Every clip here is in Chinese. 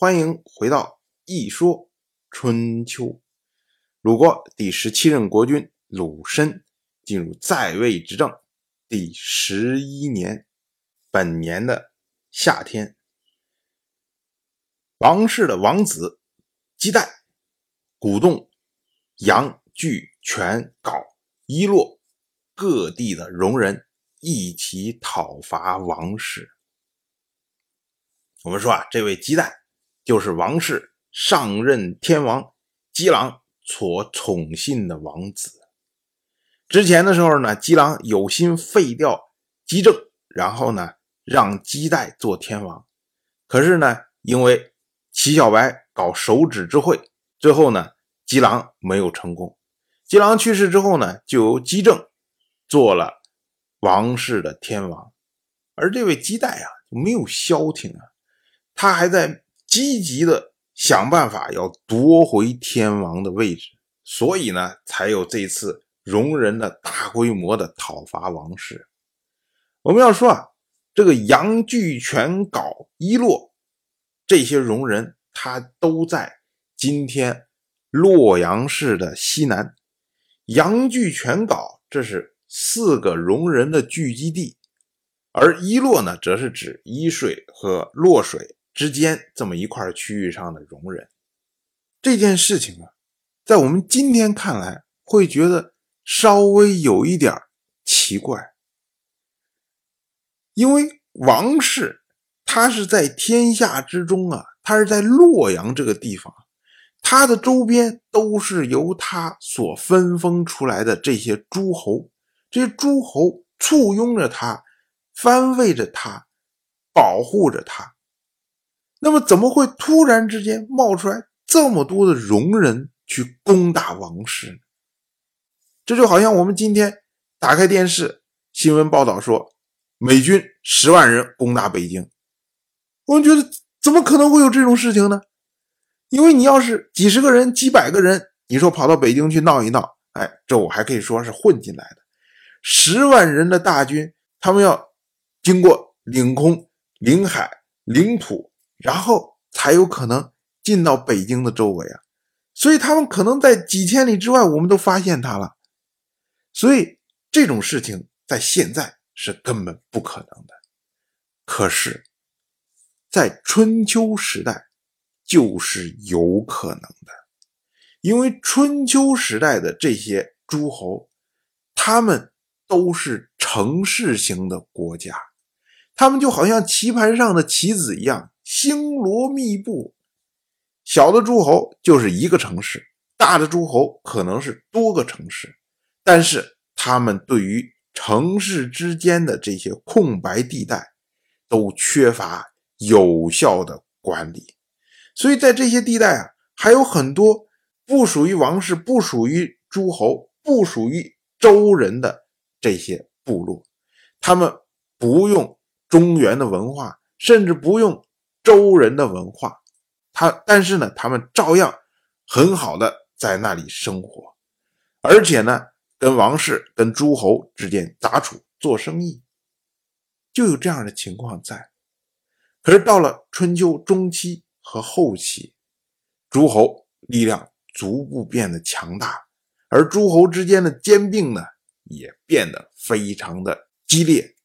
欢迎回到《一说春秋》。鲁国第十七任国君鲁申进入在位执政第十一年，本年的夏天，王室的王子姬旦鼓动杨、据、权、镐、伊洛各地的戎人一起讨伐王室。我们说啊，这位姬旦。就是王室上任天王姬郎所宠信的王子。之前的时候呢，姬郎有心废掉姬政，然后呢让姬代做天王。可是呢，因为齐小白搞手指之会，最后呢姬郎没有成功。姬郎去世之后呢，就由姬政做了王室的天王。而这位姬代啊，没有消停啊，他还在。积极的想办法要夺回天王的位置，所以呢，才有这次戎人的大规模的讨伐王室。我们要说啊，这个杨巨全镐伊洛这些戎人，他都在今天洛阳市的西南。杨巨全镐这是四个戎人的聚集地，而伊洛呢，则是指伊水和洛水。之间这么一块区域上的容忍，这件事情啊，在我们今天看来会觉得稍微有一点奇怪，因为王室他是在天下之中啊，他是在洛阳这个地方，他的周边都是由他所分封出来的这些诸侯，这些诸侯簇拥着他，翻卫着他，保护着他。那么怎么会突然之间冒出来这么多的戎人去攻打王室呢？这就好像我们今天打开电视新闻报道说，美军十万人攻打北京，我们觉得怎么可能会有这种事情呢？因为你要是几十个人、几百个人，你说跑到北京去闹一闹，哎，这我还可以说是混进来的。十万人的大军，他们要经过领空、领海、领土。然后才有可能进到北京的周围啊，所以他们可能在几千里之外，我们都发现他了。所以这种事情在现在是根本不可能的。可是，在春秋时代就是有可能的，因为春秋时代的这些诸侯，他们都是城市型的国家，他们就好像棋盘上的棋子一样。星罗密布，小的诸侯就是一个城市，大的诸侯可能是多个城市，但是他们对于城市之间的这些空白地带都缺乏有效的管理，所以在这些地带啊，还有很多不属于王室、不属于诸侯、不属于周人的这些部落，他们不用中原的文化，甚至不用。周人的文化，他但是呢，他们照样很好的在那里生活，而且呢，跟王室、跟诸侯之间杂处做生意，就有这样的情况在。可是到了春秋中期和后期，诸侯力量逐步变得强大，而诸侯之间的兼并呢，也变得非常的激烈。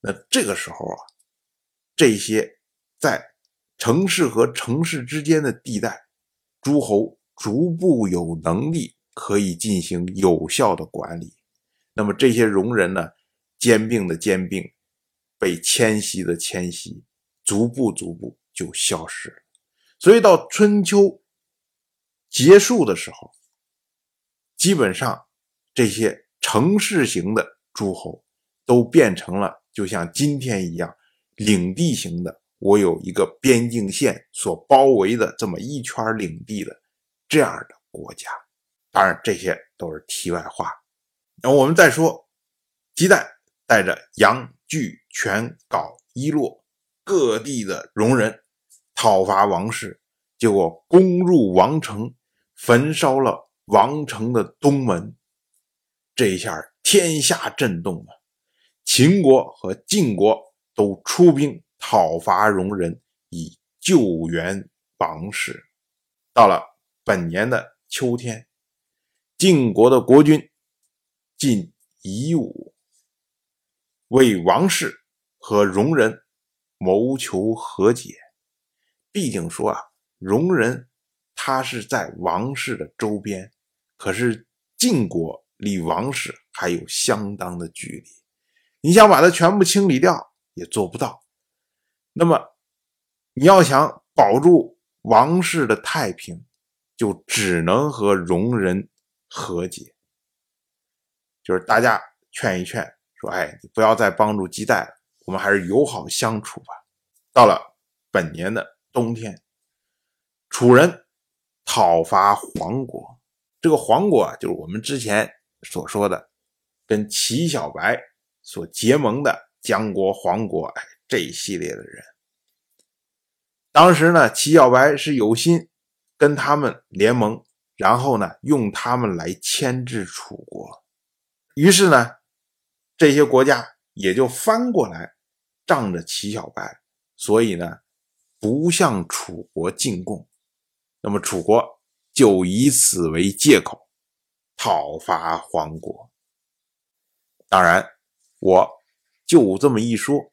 那这个时候啊，这些。在城市和城市之间的地带，诸侯逐步有能力可以进行有效的管理。那么这些戎人呢，兼并的兼并，被迁徙的迁徙，逐步逐步就消失了。所以到春秋结束的时候，基本上这些城市型的诸侯都变成了就像今天一样领地型的。我有一个边境线所包围的这么一圈领地的这样的国家，当然这些都是题外话。那我们再说，姬代带着杨、巨、权、镐、伊洛各地的戎人讨伐王室，结果攻入王城，焚烧了王城的东门。这一下天下震动了，秦国和晋国都出兵。讨伐戎人以救援王室。到了本年的秋天，晋国的国君晋夷吾为王室和戎人谋求和解。毕竟说啊，戎人他是在王室的周边，可是晋国离王室还有相当的距离，你想把它全部清理掉也做不到。那么，你要想保住王室的太平，就只能和戎人和解，就是大家劝一劝，说：“哎，你不要再帮助姬代了，我们还是友好相处吧。”到了本年的。冬天，楚人讨伐黄国。这个黄国啊，就是我们之前所说的跟齐小白所结盟的江国、黄国，哎，这一系列的人。当时呢，齐小白是有心跟他们联盟，然后呢，用他们来牵制楚国。于是呢，这些国家也就翻过来仗着齐小白，所以呢。不向楚国进贡，那么楚国就以此为借口讨伐黄国。当然，我就这么一说，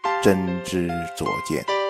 真知灼见。